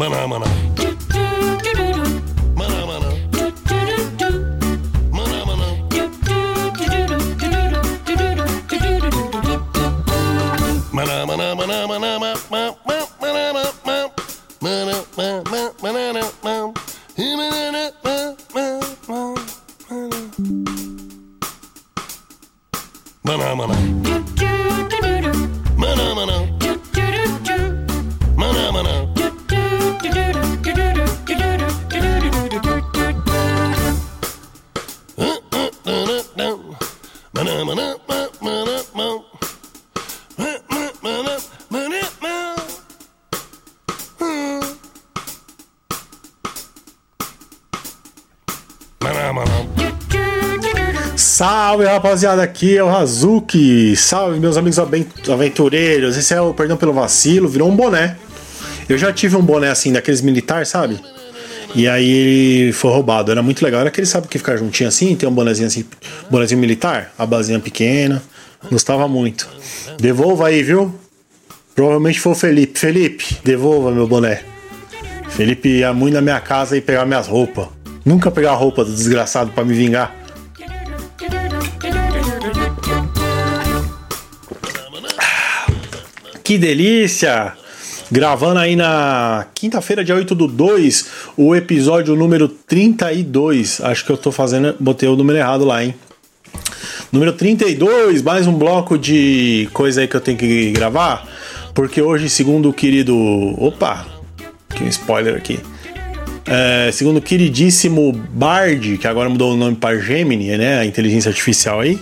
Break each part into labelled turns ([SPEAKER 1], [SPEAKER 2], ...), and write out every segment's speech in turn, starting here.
[SPEAKER 1] Banana, banana.
[SPEAKER 2] Salve rapaziada, aqui é o Hazuki. Salve meus amigos aventureiros. Esse é o Perdão pelo Vacilo, virou um boné. Eu já tive um boné assim, daqueles militar, sabe? E aí ele foi roubado. Era muito legal. Era aquele sabe que ficar juntinho assim, tem um bonezinho assim, bonezinho militar, a basinha pequena. Gostava muito. Devolva aí, viu? Provavelmente foi o Felipe. Felipe, devolva meu boné. Felipe ia muito na minha casa e pegar minhas roupas. Nunca pegar a roupa do desgraçado pra me vingar. Que delícia! Gravando aí na quinta-feira, dia 8 do 2, o episódio número 32. Acho que eu tô fazendo, botei o número errado lá, hein? Número 32, mais um bloco de coisa aí que eu tenho que gravar. Porque hoje, segundo o querido. Opa! Que um spoiler aqui. É, segundo o queridíssimo Bard, que agora mudou o nome para Gemini, né? A inteligência artificial aí,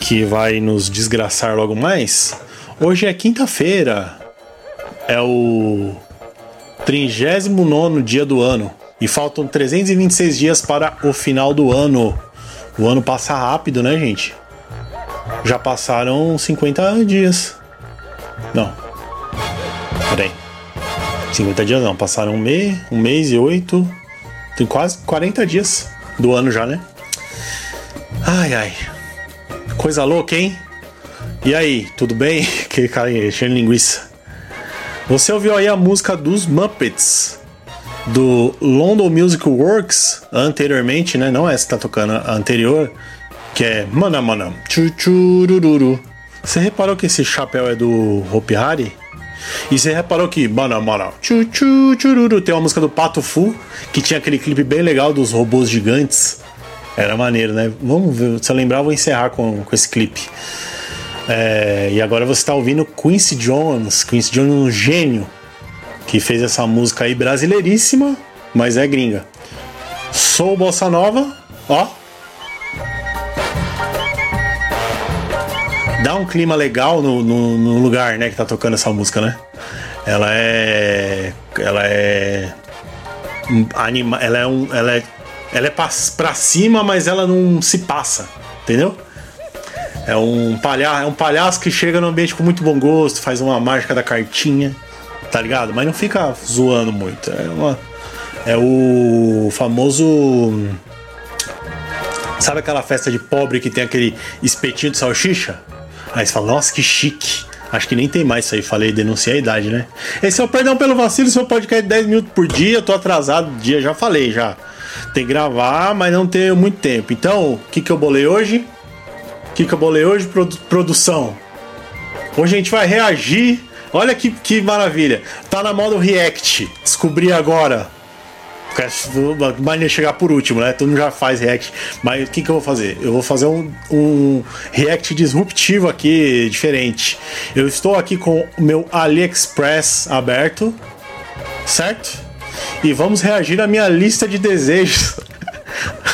[SPEAKER 2] que vai nos desgraçar logo mais. Hoje é quinta-feira. É o 39 dia do ano. E faltam 326 dias para o final do ano. O ano passa rápido, né, gente? Já passaram 50 dias. Não. Peraí. 50 dias não, passaram um mês, um mês e oito. Tem quase 40 dias do ano já, né? Ai, ai. Coisa louca, hein? E aí, tudo bem? Que cara enchendo linguiça. Você ouviu aí a música dos Muppets do London Music Works anteriormente, né? Não essa que tá tocando, a anterior, que é Mana Mana. Você reparou que esse chapéu é do Hopi Hari? E você reparou que Mana Mana tem uma música do Pato Fu que tinha aquele clipe bem legal dos robôs gigantes. Era maneiro, né? Vamos ver, se eu lembrar, vou encerrar com, com esse clipe. É, e agora você está ouvindo Quincy Jones, Quincy Jones um gênio que fez essa música aí brasileiríssima, mas é gringa. Sou Bossa Nova, ó. Dá um clima legal no, no, no lugar, né, que tá tocando essa música, né? Ela é. Ela é. Anima, ela é um. Ela é. Ela é pra, pra cima, mas ela não se passa, entendeu? É um palhaço, é um palhaço que chega no ambiente com muito bom gosto, faz uma mágica da cartinha, tá ligado? Mas não fica zoando muito. É uma é o famoso Sabe aquela festa de pobre que tem aquele espetinho de salsicha? Aí você fala, nossa, que chique. Acho que nem tem mais isso aí, falei, denunciei a idade, né? Esse é o Perdão pelo Vacilo, seu podcast de 10 minutos por dia. Tô atrasado dia, já falei já. Tem que gravar, mas não tenho muito tempo. Então, o que, que eu bolei hoje? O que, que eu bolei hoje? Produ- produção. Hoje a gente vai reagir. Olha que, que maravilha. Tá na moda React. Descobri agora. Maneira chegar por último, né? Todo mundo já faz React. Mas o que, que eu vou fazer? Eu vou fazer um, um React disruptivo aqui, diferente. Eu estou aqui com o meu AliExpress aberto, certo? E vamos reagir à minha lista de desejos.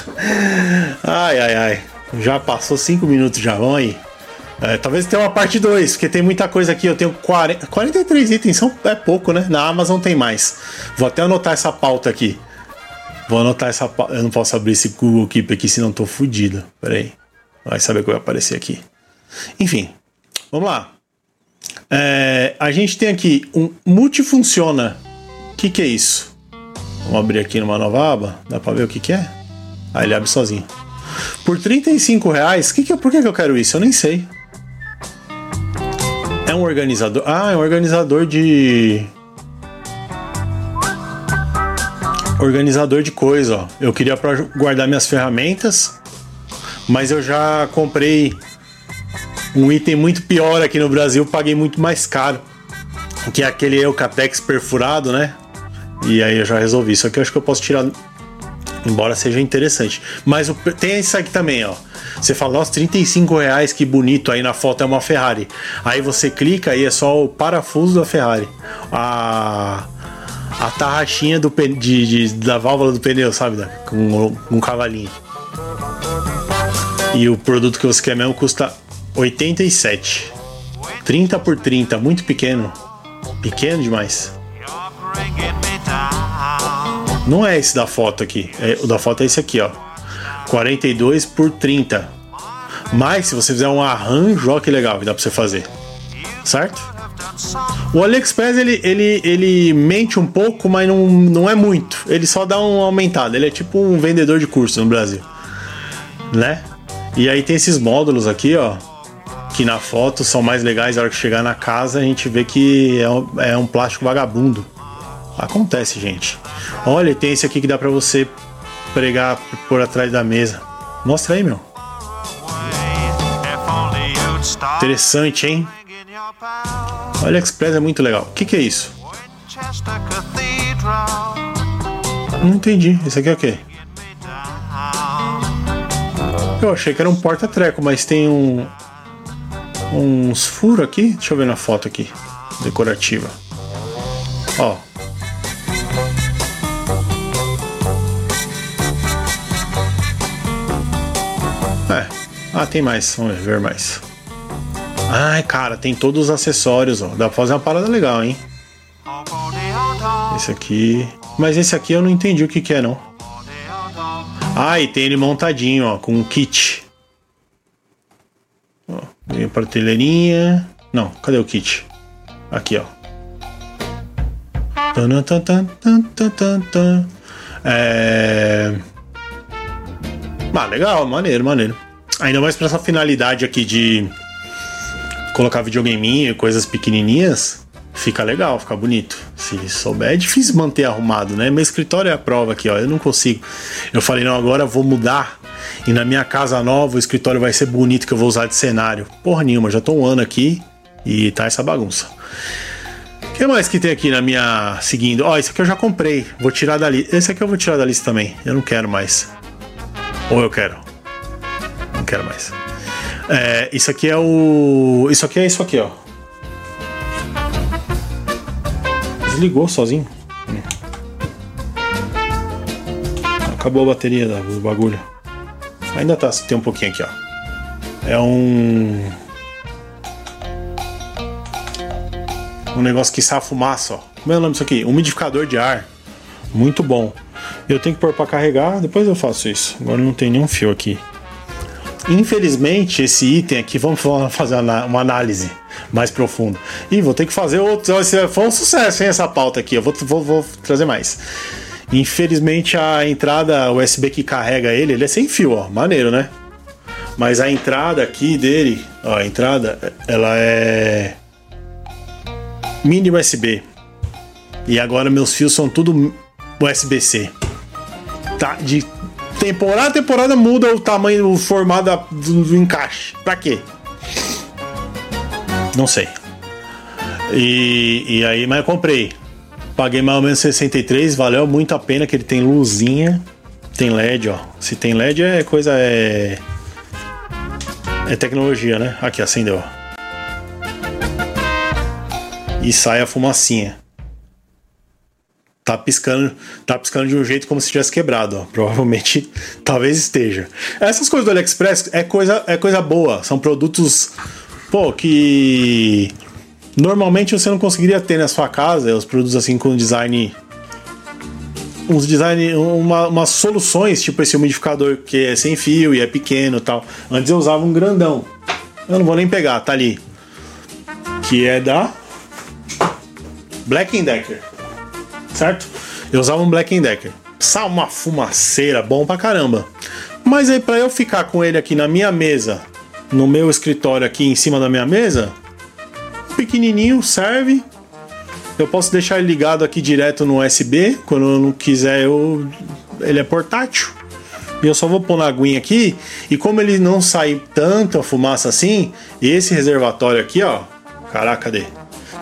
[SPEAKER 2] ai, ai, ai. Já passou 5 minutos já, vamos aí. É, talvez tenha uma parte 2, porque tem muita coisa aqui. Eu tenho 40, 43 itens, são, é pouco, né? Na Amazon tem mais. Vou até anotar essa pauta aqui. Vou anotar essa pauta. Eu não posso abrir esse Google Keep aqui, senão tô fudido. Pera aí. Vai saber o que vai aparecer aqui. Enfim, vamos lá. É, a gente tem aqui um multifunciona. O que, que é isso? Vamos abrir aqui numa nova aba. Dá pra ver o que, que é? Ah, ele abre sozinho. Por 35 reais, que que, por que, que eu quero isso? Eu nem sei. É um organizador. Ah, é um organizador de. organizador de coisa, ó. Eu queria para guardar minhas ferramentas, mas eu já comprei um item muito pior aqui no Brasil, paguei muito mais caro, que é aquele Eucatex perfurado, né? E aí eu já resolvi. Isso aqui eu acho que eu posso tirar, embora seja interessante. Mas o, tem isso aqui também, ó. Você fala, nossa, 35 reais, que bonito. Aí na foto é uma Ferrari. Aí você clica e é só o parafuso da Ferrari. A, a tarraxinha do, de, de, da válvula do pneu, sabe? Com, com um cavalinho. E o produto que você quer mesmo custa 87. 30 por 30, muito pequeno. Pequeno demais. Não é esse da foto aqui. É, o da foto é esse aqui, ó. 42 por 30. Mas se você fizer um arranjo, ó que legal que dá pra você fazer. Certo? O AliExpress ele, ele, ele mente um pouco, mas não, não é muito. Ele só dá um aumentado. Ele é tipo um vendedor de curso no Brasil. Né? E aí tem esses módulos aqui, ó. Que na foto são mais legais. A hora que chegar na casa a gente vê que é um, é um plástico vagabundo. Acontece, gente. Olha, tem esse aqui que dá pra você pregar por atrás da mesa. Mostra aí, meu. Interessante, hein? O AliExpress é muito legal. O que, que é isso? Não entendi. Isso aqui é o quê? Eu achei que era um porta-treco, mas tem um uns furos aqui. Deixa eu ver na foto aqui, decorativa. Ó, Ah, tem mais. Vamos ver mais. Ai, cara, tem todos os acessórios, ó. Dá pra fazer uma parada legal, hein? Esse aqui. Mas esse aqui eu não entendi o que, que é, não. Ah, e tem ele montadinho, ó, com um kit. Ó, a prateleirinha. Não, cadê o kit? Aqui, ó. É... Ah, legal, maneiro, maneiro. Ainda mais para essa finalidade aqui de colocar videogame e coisas pequenininhas, fica legal, fica bonito. Se souber, é difícil manter arrumado, né? Meu escritório é a prova aqui, ó. Eu não consigo. Eu falei, não, agora vou mudar e na minha casa nova o escritório vai ser bonito que eu vou usar de cenário. Porra nenhuma, já tô um ano aqui e tá essa bagunça. O que mais que tem aqui na minha seguindo? Ó, oh, esse aqui eu já comprei. Vou tirar da lista. Esse aqui eu vou tirar da lista também. Eu não quero mais. Ou eu quero não quero mais. É, isso aqui é o. Isso aqui é isso aqui, ó. Desligou sozinho. Acabou a bateria do bagulho. Ainda tá, tem um pouquinho aqui, ó. É um. Um negócio que sai fumaça, ó. Como é o nome disso aqui? Umidificador de ar. Muito bom. Eu tenho que pôr para carregar, depois eu faço isso. Agora não tem nenhum fio aqui. Infelizmente, esse item aqui, vamos fazer uma análise mais profunda. E vou ter que fazer outro. Foi um sucesso, hein, essa pauta aqui. Eu vou, vou, vou trazer mais. Infelizmente, a entrada USB que carrega ele, ele é sem fio, ó. Maneiro, né? Mas a entrada aqui dele, ó, a entrada, ela é mini USB. E agora meus fios são tudo USB-C. Tá de temporada a temporada muda o tamanho, o formato do, do encaixe. Pra quê? Não sei. E, e aí, mas eu comprei. Paguei mais ou menos 63, valeu muito a pena que ele tem luzinha, tem LED, ó. Se tem LED é coisa é é tecnologia, né? Aqui acendeu. E sai a fumacinha tá piscando, tá piscando de um jeito como se tivesse quebrado, ó. Provavelmente, talvez esteja. Essas coisas do AliExpress é coisa, é coisa boa, são produtos, pô, que normalmente você não conseguiria ter na sua casa, os produtos assim com design uns design, uma, umas soluções, tipo esse umidificador que é sem fio e é pequeno, tal. Antes eu usava um grandão. Eu não vou nem pegar, tá ali. Que é da Black Decker certo? Eu usava um Black Decker. Só uma fumaceira, bom pra caramba. Mas aí para eu ficar com ele aqui na minha mesa, no meu escritório aqui em cima da minha mesa, pequenininho serve. Eu posso deixar ele ligado aqui direto no USB. Quando eu não quiser, eu... ele é portátil. E eu só vou pôr na aguinha aqui. E como ele não sai tanta fumaça assim, esse reservatório aqui, ó. Caraca, cadê?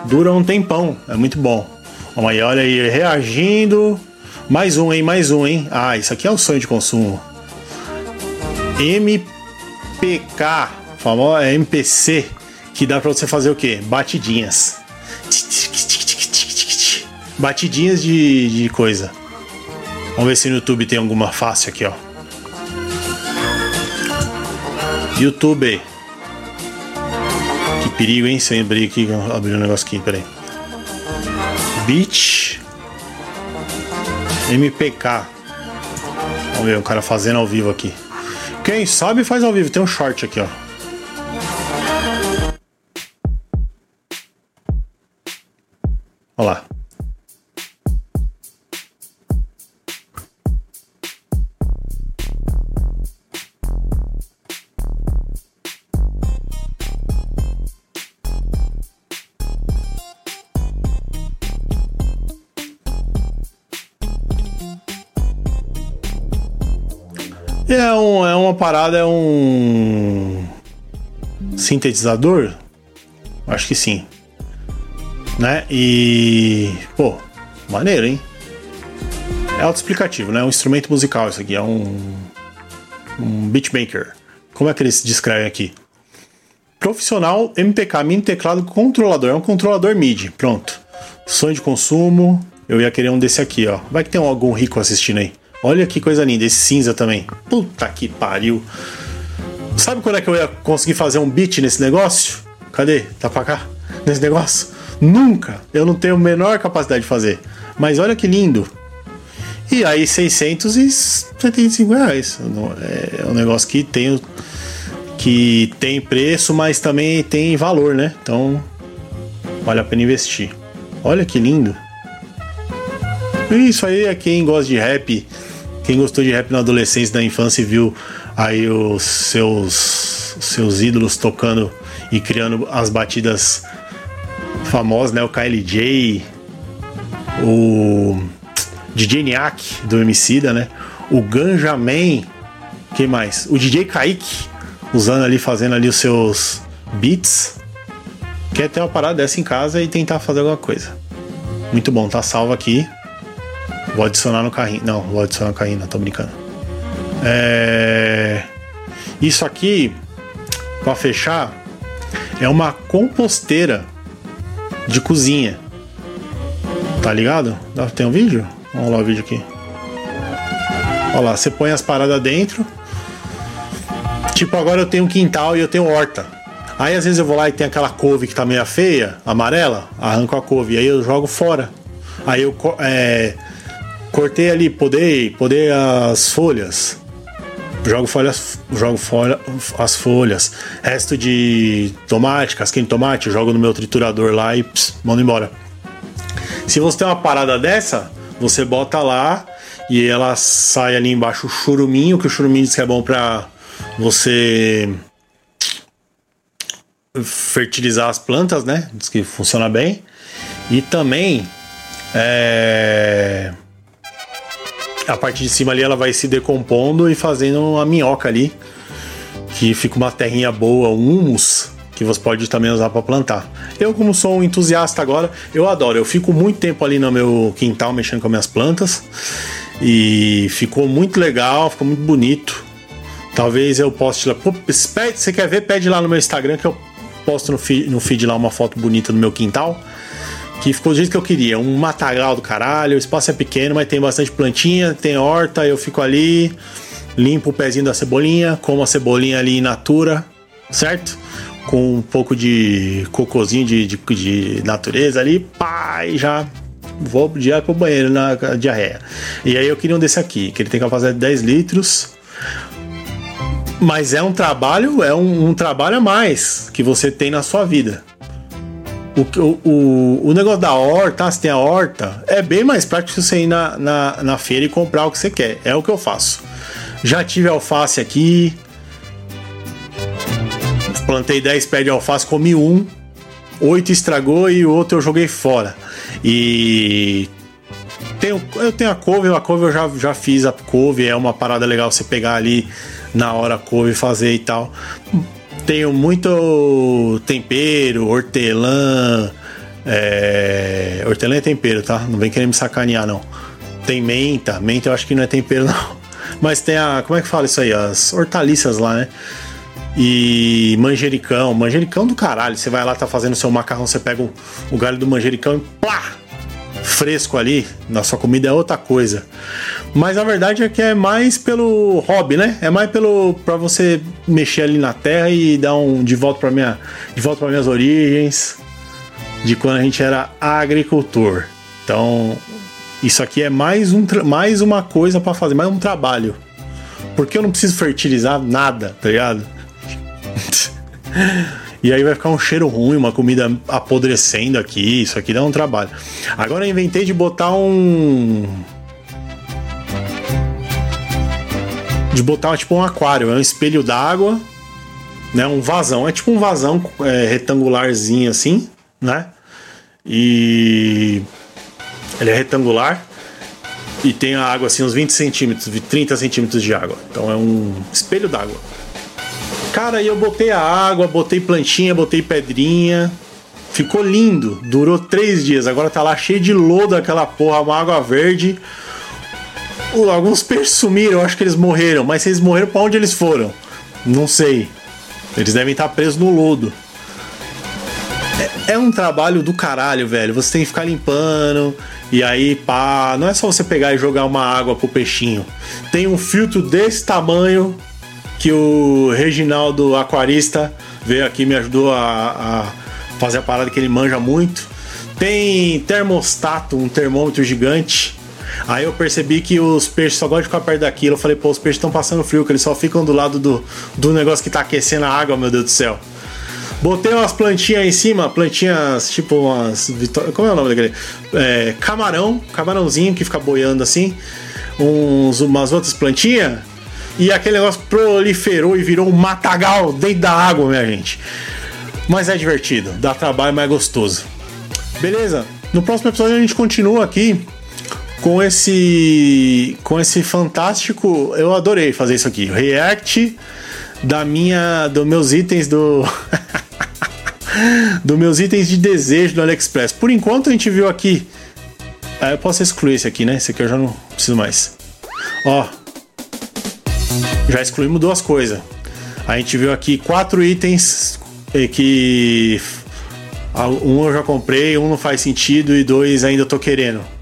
[SPEAKER 2] Dura um tempão. É muito bom. Aí, olha aí, reagindo. Mais um, hein? Mais um, hein? Ah, isso aqui é um sonho de consumo. MPK, famosa é MPC, que dá para você fazer o quê? Batidinhas. Batidinhas de, de coisa. Vamos ver se no YouTube tem alguma fácil aqui, ó. YouTube. Que perigo, hein? Se eu abrir aqui, abrir um negócio aqui, peraí. Beat MPK. Vamos ver o cara fazendo ao vivo aqui. Quem sabe faz ao vivo. Tem um short aqui, ó. Olha lá. Parada, é um sintetizador? Acho que sim. Né? E. Pô, maneiro, hein? É autoexplicativo, né? É um instrumento musical isso aqui. É um. Um beatmaker. Como é que eles descrevem aqui? Profissional MPK, mini teclado controlador. É um controlador MIDI. Pronto. Sonho de consumo. Eu ia querer um desse aqui, ó. Vai que tem algum rico assistindo aí. Olha que coisa linda, esse cinza também. Puta que pariu. Sabe quando é que eu ia conseguir fazer um beat nesse negócio? Cadê? Tá pra cá? Nesse negócio? Nunca! Eu não tenho a menor capacidade de fazer. Mas olha que lindo. E aí, 675 reais. É um negócio que tem, que tem preço, mas também tem valor, né? Então, vale a pena investir. Olha que lindo. Isso aí é quem gosta de rap quem gostou de rap na adolescência, na infância e viu aí os seus, seus ídolos tocando e criando as batidas famosas, né? O KLJ, o DJ Niak do Emicida, né? O Ganja Man, quem mais? O DJ Kaique, usando ali, fazendo ali os seus beats. Quer ter uma parada dessa em casa e tentar fazer alguma coisa. Muito bom, tá salvo aqui. Vou adicionar no carrinho. Não, vou adicionar no carrinho, não, tô brincando. É... Isso aqui, para fechar, é uma composteira de cozinha. Tá ligado? Tem um vídeo? Vamos lá o vídeo aqui. Olha lá, você põe as paradas dentro. Tipo, agora eu tenho um quintal e eu tenho horta. Aí às vezes eu vou lá e tem aquela couve que tá meio feia, amarela, arranco a couve, aí eu jogo fora. Aí eu é, cortei ali, podei, podei as folhas. Jogo, folhas, jogo folha, as folhas. Resto de tomate, casquinha de tomate, jogo no meu triturador lá e ps, mando embora. Se você tem uma parada dessa, você bota lá e ela sai ali embaixo o churuminho, que o churuminho diz que é bom pra você fertilizar as plantas, né? Diz que funciona bem. E também é, a parte de cima ali ela vai se decompondo e fazendo uma minhoca ali, que fica uma terrinha boa, um humus, que você pode também usar para plantar. Eu, como sou um entusiasta agora, eu adoro. Eu fico muito tempo ali no meu quintal mexendo com as minhas plantas e ficou muito legal, ficou muito bonito. Talvez eu poste lá. Pô, você quer ver? Pede lá no meu Instagram que eu posto no feed, no feed lá uma foto bonita do meu quintal que ficou do jeito que eu queria. Um matagal do caralho, o espaço é pequeno, mas tem bastante plantinha, tem horta, eu fico ali, limpo o pezinho da cebolinha, como a cebolinha ali in natura, certo? Com um pouco de cocôzinho de, de, de natureza ali, pá, e já vou direto pro banheiro na diarreia. E aí eu queria um desse aqui, que ele tem capacidade de 10 litros. Mas é um trabalho, é um, um trabalho a mais que você tem na sua vida. O, o, o negócio da horta, se tem a horta, é bem mais prático você ir na, na, na feira e comprar o que você quer. É o que eu faço. Já tive alface aqui. Plantei 10 pés de alface, comi um. oito estragou e o outro eu joguei fora. E tenho, eu tenho a couve, a couve eu já, já fiz a couve, é uma parada legal você pegar ali na hora a couve fazer e tal. Tenho muito tempero, hortelã. É... Hortelã é tempero, tá? Não vem querer me sacanear, não. Tem menta, menta eu acho que não é tempero, não. Mas tem a. Como é que fala isso aí? As hortaliças lá, né? E manjericão, manjericão do caralho. Você vai lá, tá fazendo seu macarrão, você pega o, o galho do manjericão e plá! Fresco ali, na sua comida é outra coisa. Mas a verdade é que é mais pelo hobby, né? É mais pelo para você mexer ali na terra e dar um de volta para minha, de volta para minhas origens, de quando a gente era agricultor. Então, isso aqui é mais, um, mais uma coisa para fazer, mais um trabalho. Porque eu não preciso fertilizar nada, tá ligado? e aí vai ficar um cheiro ruim, uma comida apodrecendo aqui. Isso aqui dá um trabalho. Agora eu inventei de botar um de botar tipo um aquário, é um espelho d'água, né? Um vazão, é tipo um vazão é, retangularzinho assim, né? E ele é retangular e tem a água assim uns 20 centímetros, 30 centímetros de água. Então é um espelho d'água. Cara, aí eu botei a água, botei plantinha, botei pedrinha. Ficou lindo. Durou três dias. Agora tá lá cheio de lodo aquela porra, uma água verde alguns peixes sumiram, eu acho que eles morreram, mas se eles morreram, para onde eles foram? Não sei. Eles devem estar presos no lodo. É, é, um trabalho do caralho, velho. Você tem que ficar limpando. E aí, pá. Não é só você pegar e jogar uma água pro peixinho. Tem um filtro desse tamanho que o Reginaldo Aquarista veio aqui me ajudou a, a fazer a parada que ele manja muito. Tem termostato, um termômetro gigante Aí eu percebi que os peixes só gostam de ficar perto daquilo. Eu falei, pô, os peixes estão passando frio, que eles só ficam do lado do, do negócio que tá aquecendo a água, meu Deus do céu. Botei umas plantinhas em cima, plantinhas tipo umas. Como é o nome daquele? É, camarão, camarãozinho que fica boiando assim. Uns, umas outras plantinhas. E aquele negócio proliferou e virou um matagal dentro da água, minha gente. Mas é divertido, dá trabalho, mas é gostoso. Beleza? No próximo episódio a gente continua aqui com esse com esse fantástico, eu adorei fazer isso aqui, react da minha dos meus itens do dos meus itens de desejo do AliExpress. Por enquanto a gente viu aqui, ah, eu posso excluir esse aqui, né? Esse aqui eu já não preciso mais. Ó, já excluímos duas coisas. A gente viu aqui quatro itens que um eu já comprei, um não faz sentido e dois ainda tô querendo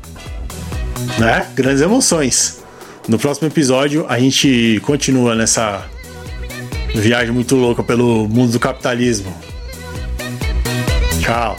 [SPEAKER 2] né? Grandes emoções. No próximo episódio a gente continua nessa viagem muito louca pelo mundo do capitalismo. Tchau.